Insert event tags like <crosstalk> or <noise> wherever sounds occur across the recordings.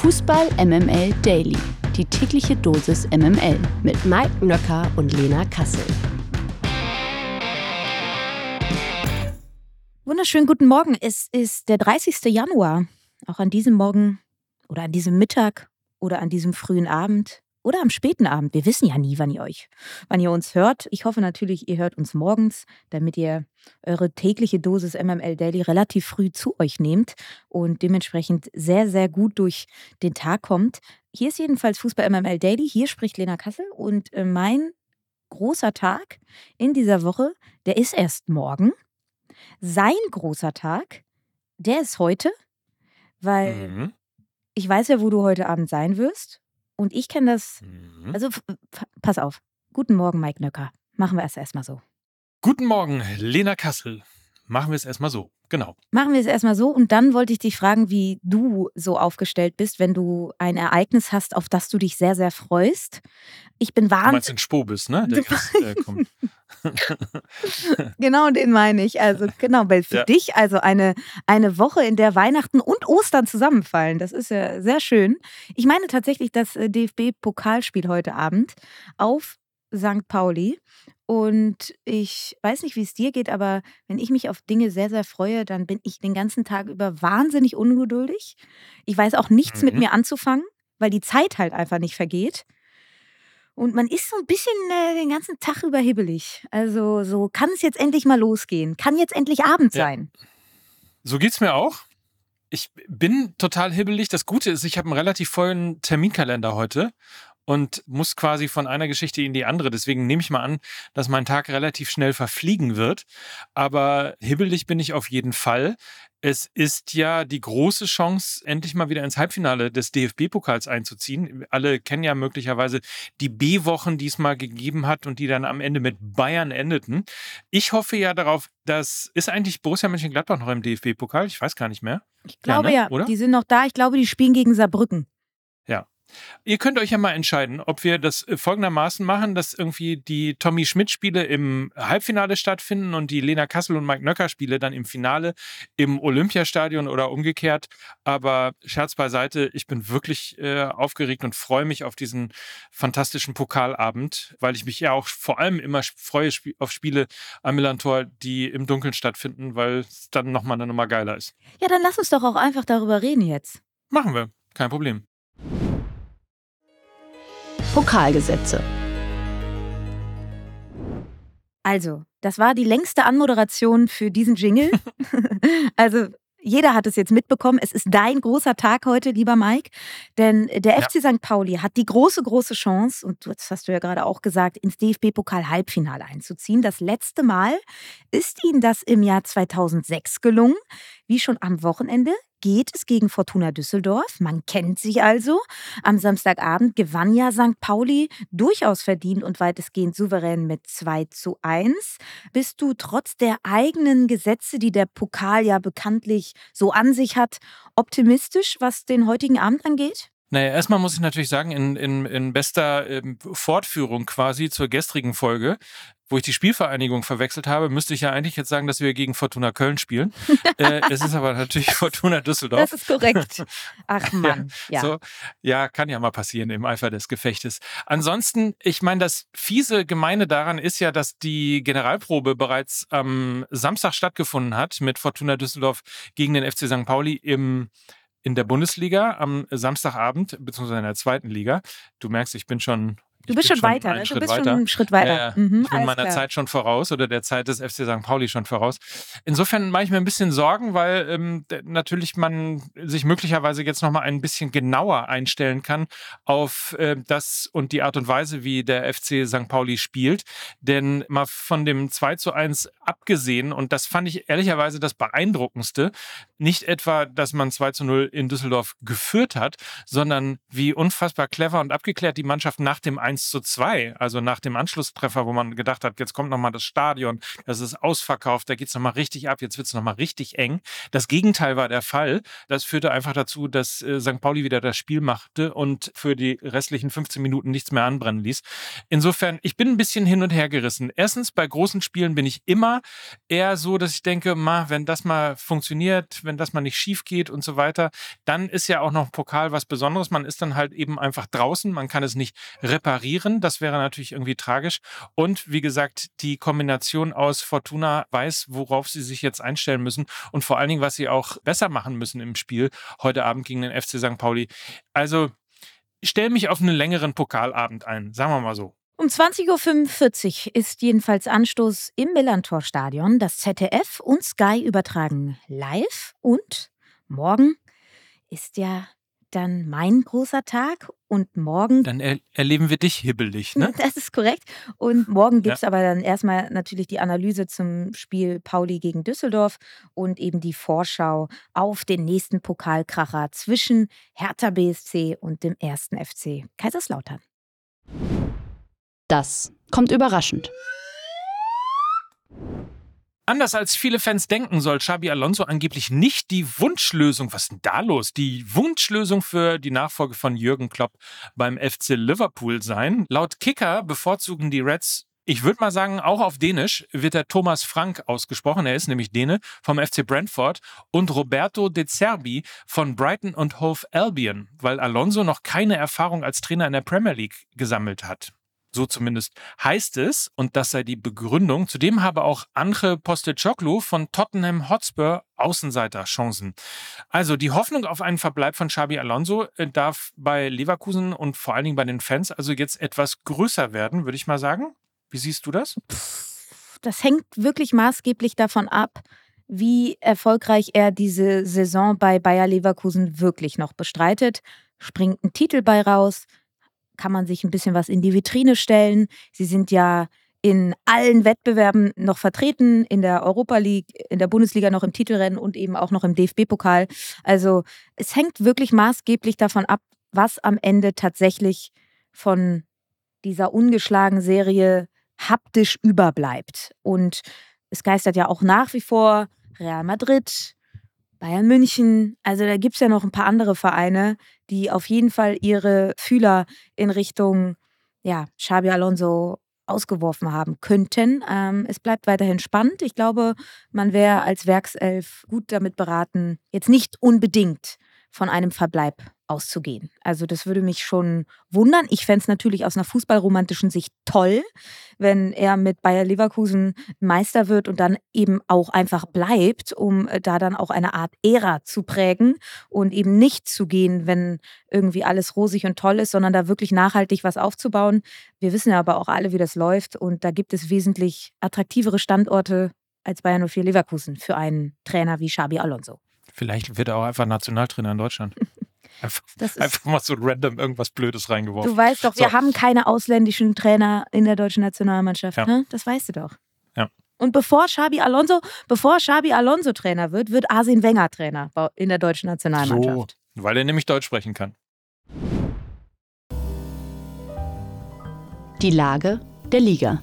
Fußball MML Daily. Die tägliche Dosis MML mit Mike Nöcker und Lena Kassel. Wunderschönen guten Morgen. Es ist der 30. Januar. Auch an diesem Morgen oder an diesem Mittag oder an diesem frühen Abend oder am späten Abend. Wir wissen ja nie, wann ihr euch, wann ihr uns hört. Ich hoffe natürlich, ihr hört uns morgens, damit ihr eure tägliche Dosis MML Daily relativ früh zu euch nehmt und dementsprechend sehr, sehr gut durch den Tag kommt. Hier ist jedenfalls Fußball MML Daily. Hier spricht Lena Kassel und äh, mein großer Tag in dieser Woche, der ist erst morgen. Sein großer Tag, der ist heute, weil Mhm. ich weiß ja, wo du heute Abend sein wirst. Und ich kenne das. Mhm. Also, pass auf. Guten Morgen, Mike Nöcker. Machen wir es erstmal so. Guten Morgen, Lena Kassel. Machen wir es erstmal so. Genau. Machen wir es erstmal so. Und dann wollte ich dich fragen, wie du so aufgestellt bist, wenn du ein Ereignis hast, auf das du dich sehr, sehr freust. Ich bin Du meinst wahnsinnig. den Spobis, ne? Der jetzt, äh, <laughs> kommt. <laughs> Genau, den meine ich. Also, genau, weil für Ja. dich also eine, eine Woche, in der Weihnachten und Ostern zusammenfallen. Das ist ja sehr schön. Ich meine tatsächlich das äh, DFB-Pokalspiel heute Abend auf St. Pauli. Und ich weiß nicht, wie es dir geht, aber wenn ich mich auf Dinge sehr, sehr freue, dann bin ich den ganzen Tag über wahnsinnig ungeduldig. Ich weiß auch nichts mit Mhm. mir anzufangen, weil die Zeit halt einfach nicht vergeht. Und man ist so ein bisschen äh, den ganzen Tag über hibbelig. Also so, kann es jetzt endlich mal losgehen? Kann jetzt endlich Abend Ja. sein? So geht's mir auch. Ich bin total hibbelig. Das Gute ist, ich habe einen relativ vollen Terminkalender heute und muss quasi von einer Geschichte in die andere. Deswegen nehme ich mal an, dass mein Tag relativ schnell verfliegen wird. Aber hibbelig bin ich auf jeden Fall. Es ist ja die große Chance, endlich mal wieder ins Halbfinale des DFB-Pokals einzuziehen. Alle kennen ja möglicherweise die B-Wochen, die es mal gegeben hat und die dann am Ende mit Bayern endeten. Ich hoffe ja darauf, dass ist eigentlich Borussia Mönchengladbach noch im DFB-Pokal? Ich weiß gar nicht mehr. Ich glaube ne? ja, Oder? die sind noch da. Ich glaube, die spielen gegen Saarbrücken. Ihr könnt euch ja mal entscheiden, ob wir das äh, folgendermaßen machen, dass irgendwie die Tommy Schmidt-Spiele im Halbfinale stattfinden und die Lena Kassel und Mike Nöcker-Spiele dann im Finale im Olympiastadion oder umgekehrt. Aber Scherz beiseite, ich bin wirklich äh, aufgeregt und freue mich auf diesen fantastischen Pokalabend, weil ich mich ja auch vor allem immer freue auf Spiele am Millantor, die im Dunkeln stattfinden, weil es dann nochmal eine Nummer geiler ist. Ja, dann lass uns doch auch einfach darüber reden jetzt. Machen wir, kein Problem. Pokalgesetze. Also, das war die längste Anmoderation für diesen Jingle. <laughs> also, jeder hat es jetzt mitbekommen. Es ist dein großer Tag heute, lieber Mike. Denn der Ja. FC St. Pauli hat die große, große Chance, und das hast du ja gerade auch gesagt, ins DFB-Pokal-Halbfinale einzuziehen. Das letzte Mal ist ihnen das im Jahr 2006 gelungen. Wie schon am Wochenende geht es gegen Fortuna Düsseldorf. Man kennt sich also. Am Samstagabend gewann ja St. Pauli durchaus verdient und weitestgehend souverän mit 2 zu 1. Bist du trotz der eigenen Gesetze, die der Pokal ja bekanntlich so an sich hat, optimistisch, was den heutigen Abend angeht? Naja, erstmal muss ich natürlich sagen, in, in, in bester ähm, Fortführung quasi zur gestrigen Folge, wo ich die Spielvereinigung verwechselt habe, müsste ich ja eigentlich jetzt sagen, dass wir gegen Fortuna Köln spielen. <laughs> äh, es ist aber natürlich Fortuna Düsseldorf. Das ist korrekt. Ach <laughs> Mann, ja. So, ja, kann ja mal passieren im Eifer des Gefechtes. Ansonsten, ich meine, das fiese Gemeine daran ist ja, dass die Generalprobe bereits am Samstag stattgefunden hat mit Fortuna Düsseldorf gegen den FC St. Pauli im in der Bundesliga am Samstagabend, beziehungsweise in der zweiten Liga. Du merkst, ich bin schon. Du bist bin schon weiter, ne? Du Schritt bist weiter. schon einen Schritt weiter. Ja. Mhm, ich bin meiner klar. Zeit schon voraus oder der Zeit des FC St. Pauli schon voraus. Insofern mache ich mir ein bisschen Sorgen, weil ähm, natürlich man sich möglicherweise jetzt nochmal ein bisschen genauer einstellen kann auf äh, das und die Art und Weise, wie der FC St. Pauli spielt. Denn mal von dem 2 zu 1 abgesehen, und das fand ich ehrlicherweise das Beeindruckendste, nicht etwa, dass man 2 zu 0 in Düsseldorf geführt hat, sondern wie unfassbar clever und abgeklärt die Mannschaft nach dem 1 zu 2. Also nach dem Anschlusstreffer, wo man gedacht hat, jetzt kommt nochmal das Stadion, das ist ausverkauft, da geht es nochmal richtig ab, jetzt wird es nochmal richtig eng. Das Gegenteil war der Fall. Das führte einfach dazu, dass äh, St. Pauli wieder das Spiel machte und für die restlichen 15 Minuten nichts mehr anbrennen ließ. Insofern, ich bin ein bisschen hin und her gerissen. Erstens, bei großen Spielen bin ich immer eher so, dass ich denke, ma, wenn das mal funktioniert, wenn das mal nicht schief geht und so weiter, dann ist ja auch noch Pokal was Besonderes. Man ist dann halt eben einfach draußen, man kann es nicht reparieren. Das wäre natürlich irgendwie tragisch. Und wie gesagt, die Kombination aus Fortuna weiß, worauf sie sich jetzt einstellen müssen und vor allen Dingen, was sie auch besser machen müssen im Spiel heute Abend gegen den FC St. Pauli. Also ich stelle mich auf einen längeren Pokalabend ein, sagen wir mal so. Um 20.45 Uhr ist jedenfalls Anstoß im Millantor-Stadion. Das ZDF und Sky übertragen live. Und morgen ist ja dann mein großer Tag und morgen. Dann er erleben wir dich hibbelig, ne? <laughs> Das ist korrekt. Und morgen gibt es ja. aber dann erstmal natürlich die Analyse zum Spiel Pauli gegen Düsseldorf und eben die Vorschau auf den nächsten Pokalkracher zwischen Hertha BSC und dem ersten FC Kaiserslautern. Das kommt überraschend. Anders als viele Fans denken, soll Xabi Alonso angeblich nicht die Wunschlösung, was ist denn da los? Die Wunschlösung für die Nachfolge von Jürgen Klopp beim FC Liverpool sein. Laut Kicker bevorzugen die Reds ich würde mal sagen, auch auf Dänisch wird der Thomas Frank ausgesprochen. Er ist nämlich Däne vom FC Brentford und Roberto De Zerbi von Brighton und Hove Albion, weil Alonso noch keine Erfahrung als Trainer in der Premier League gesammelt hat. So zumindest heißt es, und das sei die Begründung. Zudem habe auch Anche Postecoglou von Tottenham Hotspur Außenseiterchancen. Also die Hoffnung auf einen Verbleib von Xabi Alonso äh, darf bei Leverkusen und vor allen Dingen bei den Fans also jetzt etwas größer werden, würde ich mal sagen. Wie siehst du das? Das hängt wirklich maßgeblich davon ab, wie erfolgreich er diese Saison bei Bayer Leverkusen wirklich noch bestreitet. Springt ein Titel bei raus? Kann man sich ein bisschen was in die Vitrine stellen. Sie sind ja in allen Wettbewerben noch vertreten, in der Europa League, in der Bundesliga noch im Titelrennen und eben auch noch im DFB-Pokal. Also es hängt wirklich maßgeblich davon ab, was am Ende tatsächlich von dieser ungeschlagenen Serie haptisch überbleibt. Und es geistert ja auch nach wie vor Real Madrid, Bayern München. Also da gibt es ja noch ein paar andere Vereine, die auf jeden Fall ihre Fühler in Richtung ja, Xabi Alonso ausgeworfen haben könnten. Ähm, es bleibt weiterhin spannend. Ich glaube, man wäre als Werkself gut damit beraten, jetzt nicht unbedingt von einem Verbleib auszugehen. Also das würde mich schon wundern. Ich fände es natürlich aus einer fußballromantischen Sicht toll, wenn er mit Bayer Leverkusen Meister wird und dann eben auch einfach bleibt, um äh, da dann auch eine Art Ära zu prägen und eben nicht zu gehen, wenn irgendwie alles rosig und toll ist, sondern da wirklich nachhaltig was aufzubauen. Wir wissen ja aber auch alle, wie das läuft und da gibt es wesentlich attraktivere Standorte als Bayern 04 Leverkusen für einen Trainer wie Xabi Alonso. Vielleicht wird er auch einfach Nationaltrainer in Deutschland. <laughs> Einfach, einfach, mal so random irgendwas Blödes reingeworfen. Du weißt doch, so. wir haben keine ausländischen Trainer in der deutschen Nationalmannschaft. Ja. Ne? Das weißt du doch. Ja. Und bevor Xabi Alonso, bevor Xabi Alonso Trainer wird, wird Arsene Wenger Trainer in der deutschen Nationalmannschaft. So, weil er nämlich Deutsch sprechen kann. Die Lage der Liga.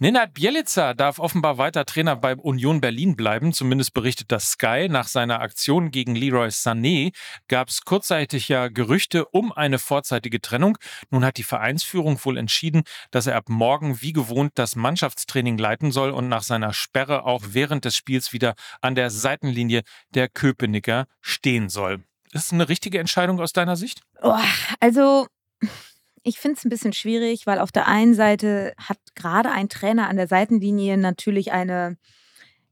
Nenad Bielica darf offenbar weiter Trainer bei Union Berlin bleiben, zumindest berichtet das Sky. Nach seiner Aktion gegen Leroy Sané gab es kurzzeitig ja Gerüchte um eine vorzeitige Trennung. Nun hat die Vereinsführung wohl entschieden, dass er ab morgen wie gewohnt das Mannschaftstraining leiten soll und nach seiner Sperre auch während des Spiels wieder an der Seitenlinie der Köpenicker stehen soll. Ist das eine richtige Entscheidung aus deiner Sicht? Oh, also ich finde es ein bisschen schwierig, weil auf der einen Seite hat gerade ein Trainer an der Seitenlinie natürlich eine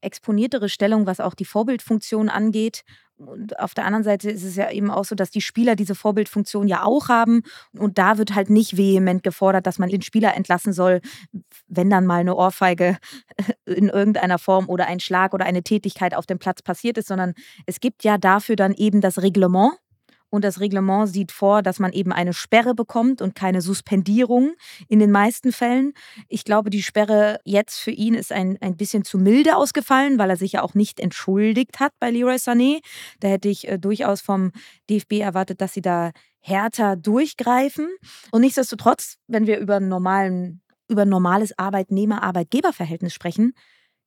exponiertere Stellung, was auch die Vorbildfunktion angeht. Und auf der anderen Seite ist es ja eben auch so, dass die Spieler diese Vorbildfunktion ja auch haben. Und da wird halt nicht vehement gefordert, dass man den Spieler entlassen soll, wenn dann mal eine Ohrfeige <laughs> in irgendeiner Form oder ein Schlag oder eine Tätigkeit auf dem Platz passiert ist, sondern es gibt ja dafür dann eben das Reglement Und das Reglement sieht vor, dass man eben eine Sperre bekommt und keine Suspendierung in den meisten Fällen. Ich glaube, die Sperre jetzt für ihn ist ein, ein bisschen zu milde ausgefallen, weil er sich ja auch nicht entschuldigt hat bei Leroy Sané. Da hätte ich äh, durchaus vom DFB erwartet, dass sie da härter durchgreifen. Und nichtsdestotrotz, wenn wir über, normalen, über normales Arbeitnehmer-Arbeitgeber-Verhältnis sprechen,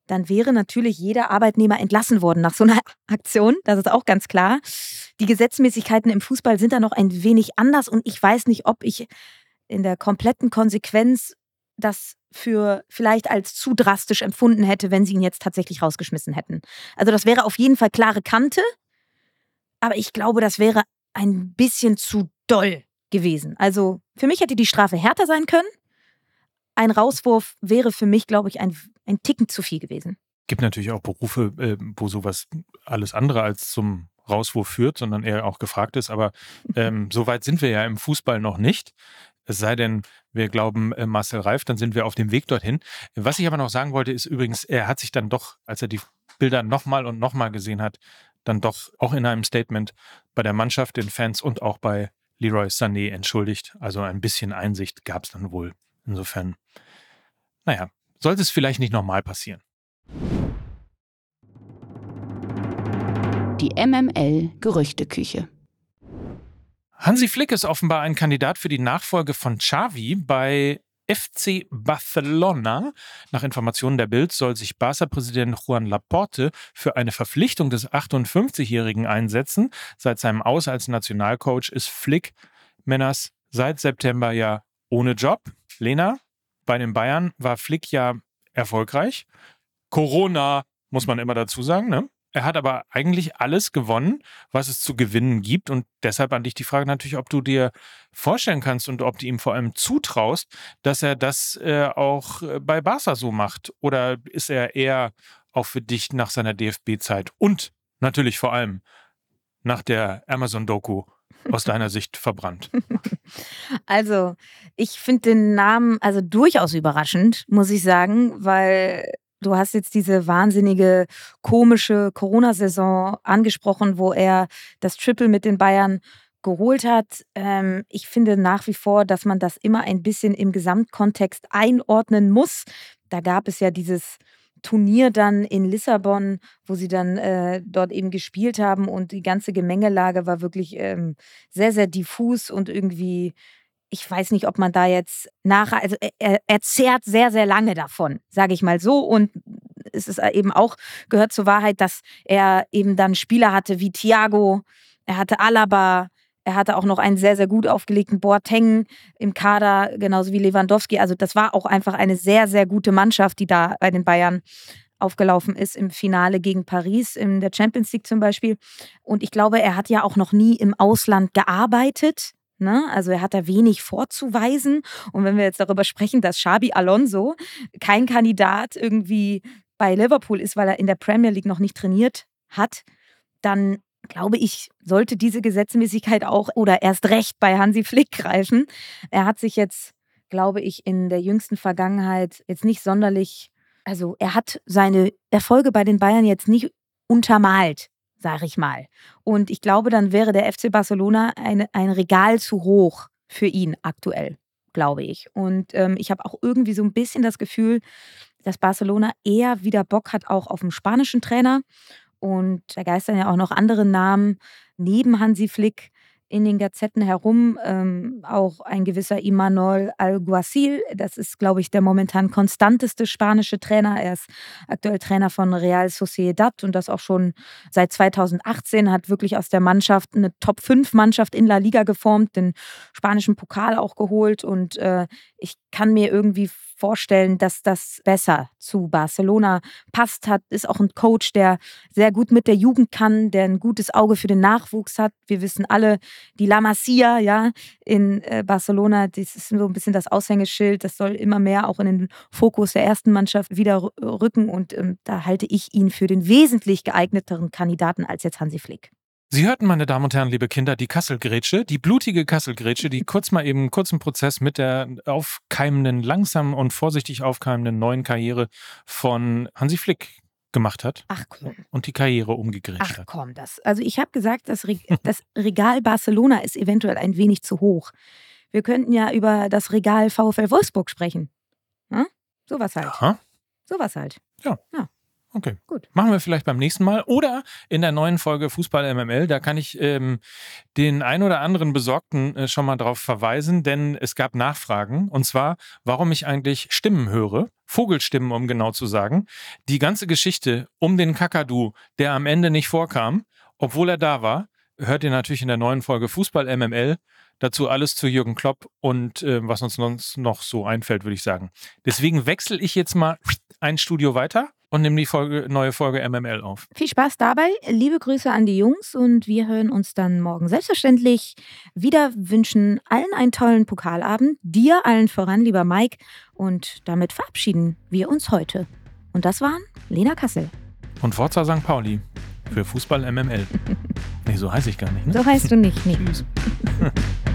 dann wäre natürlich jeder Arbeitnehmer entlassen worden nach so einer <laughs> Aktion. Das ist auch ganz klar. Die Gesetzmäßigkeiten im Fußball sind da noch ein wenig anders und ich weiß nicht, ob ich in der kompletten Konsequenz das für vielleicht als zu drastisch empfunden hätte, wenn sie ihn jetzt tatsächlich rausgeschmissen hätten. Also das wäre auf jeden Fall klare Kante, aber ich glaube, das wäre ein bisschen zu doll gewesen. Also für mich hätte die Strafe härter sein können. Ein Rauswurf wäre für mich, glaube ich, ein ein Ticken zu viel gewesen. Gibt natürlich auch Berufe, äh, wo sowas alles andere als zum Rauswurf führt, sondern eher auch gefragt ist. Aber <laughs> ähm, so weit sind wir ja im Fußball noch nicht. Es sei denn, wir glauben äh, Marcel Reif, dann sind wir auf dem Weg dorthin. Was ich aber noch sagen wollte, ist übrigens, er hat sich dann doch, als er die Bilder nochmal und nochmal gesehen hat, dann doch auch in einem Statement bei der Mannschaft, den Fans und auch bei Leroy Sané entschuldigt. Also ein bisschen Einsicht gab es dann wohl. Insofern, naja, sollte es vielleicht nicht nochmal passieren. Die MML Gerüchteküche. Hansi Flick ist offenbar ein Kandidat für die Nachfolge von Xavi bei FC Barcelona. Nach Informationen der Bild soll sich Barca-Präsident Juan Laporte für eine Verpflichtung des 58-Jährigen einsetzen. Seit seinem Aus als Nationalcoach ist Flick Männers seit September ja ohne Job. Lena, bei den Bayern war Flick ja erfolgreich. Corona muss man immer dazu sagen, ne? Er hat aber eigentlich alles gewonnen, was es zu gewinnen gibt. Und deshalb an dich die Frage natürlich, ob du dir vorstellen kannst und ob du ihm vor allem zutraust, dass er das äh, auch äh, bei Barca so macht. Oder ist er eher auch für dich nach seiner DFB-Zeit und natürlich vor allem nach der Amazon-Doku aus deiner Sicht verbrannt? <laughs> Also, ich finde den Namen also durchaus überraschend, muss ich sagen, weil du hast jetzt diese wahnsinnige komische Corona-Saison angesprochen, wo er das Triple mit den Bayern geholt hat. Ähm, ich finde nach wie vor, dass man das immer ein bisschen im Gesamtkontext einordnen muss. Da gab es ja dieses Turnier dann in Lissabon, wo sie dann äh, dort eben gespielt haben und die ganze Gemengelage war wirklich ähm, sehr, sehr diffus und irgendwie, ich weiß nicht, ob man da jetzt nachher, also er, er zehrt sehr, sehr lange davon, sage ich mal so. Und es ist eben auch, gehört zur Wahrheit, dass er eben dann Spieler hatte wie Thiago, er hatte Alaba, er hatte auch noch einen sehr, sehr gut aufgelegten Boateng im Kader, genauso wie Lewandowski. Also das war auch einfach eine sehr, sehr gute Mannschaft, die da bei den Bayern aufgelaufen ist im Finale gegen Paris in der Champions League zum Beispiel. Und ich glaube, er hat ja auch noch nie im Ausland gearbeitet. Ne? Also er hat da wenig vorzuweisen. Und wenn wir jetzt darüber sprechen, dass Xabi Alonso kein Kandidat irgendwie bei Liverpool ist, weil er in der Premier League noch nicht trainiert hat, dann glaube ich, sollte diese Gesetzmäßigkeit auch oder erst recht bei Hansi Flick <laughs> greifen. Er hat sich jetzt, glaube ich, in der jüngsten Vergangenheit jetzt nicht sonderlich, also er hat seine Erfolge bei den Bayern jetzt nicht untermalt, sage ich mal. Und ich glaube, dann wäre der FC Barcelona ein, ein Regal zu hoch für ihn aktuell, glaube ich. Und ähm, ich habe auch irgendwie so ein bisschen das Gefühl, dass Barcelona eher wieder Bock hat, auch auf einen spanischen Trainer und da geistern ja auch noch andere Namen neben Hansi Flick in den Gazetten herum. Ähm, auch ein gewisser Imanol Alguacil, das ist, glaube ich, der momentan konstanteste spanische Trainer. Er ist aktuell Trainer von Real Sociedad und das auch schon seit 2018, hat wirklich aus der Mannschaft eine Top-5-Mannschaft in La Liga geformt, den spanischen Pokal auch geholt und äh, ich kann mir irgendwie vorstellen, dass das besser zu Barcelona passt hat. Ist auch ein Coach, der sehr gut mit der Jugend kann, der ein gutes Auge für den Nachwuchs hat. Wir wissen alle, die La Masia, ja, in äh, Barcelona, das ist so ein bisschen das Aushängeschild. Das soll immer mehr auch in den Fokus der ersten Mannschaft wieder rücken. Und ähm, da halte ich ihn für den wesentlich geeigneteren Kandidaten als jetzt Hansi Flick. Sie hörten, meine Damen und Herren, liebe Kinder, die Kasselgrätsche, die blutige Kasselgrätsche, die kurz mal eben kurzen Prozess mit der aufkeimenden, langsam und vorsichtig aufkeimenden neuen Karriere von Hansi Flick gemacht hat. Ach komm. Und die Karriere Ach hat. komm, das. Also ich habe gesagt, das, Re <laughs> das Regal Barcelona ist eventuell ein wenig zu hoch. Wir könnten ja über das Regal VfL Wolfsburg sprechen. Hm? Sowas halt. Aha. Sowas halt. Okay. Gut. Machen wir vielleicht beim nächsten Mal. Oder in der neuen Folge Fußball MML. Da kann ich ähm, den ein oder anderen Besorgten äh, schon mal drauf verweisen, denn es gab Nachfragen. Und zwar, warum ich eigentlich Stimmen höre. Vogelstimmen, um genau zu sagen. Die ganze Geschichte um den Kakadu, der am Ende nicht vorkam, obwohl er da war, hört ihr natürlich in der neuen Folge Fußball MML. Dazu alles zu Jürgen Klopp und äh, was uns sonst noch so einfällt, würde ich sagen. Deswegen wechsle ich jetzt mal ein Studio weiter und nehme die Folge, neue Folge MML auf. Viel Spaß dabei. Liebe Grüße an die Jungs und wir hören uns dann morgen selbstverständlich wieder. Wünschen allen einen tollen Pokalabend. Dir allen voran, lieber Mike. Und damit verabschieden wir uns heute. Und das waren Lena Kassel. Und Forza St. Pauli für Fußball MML. <laughs> nee, so heiße ich gar nicht. Ne? So heißt du nicht. Nee. Tschüss. <laughs>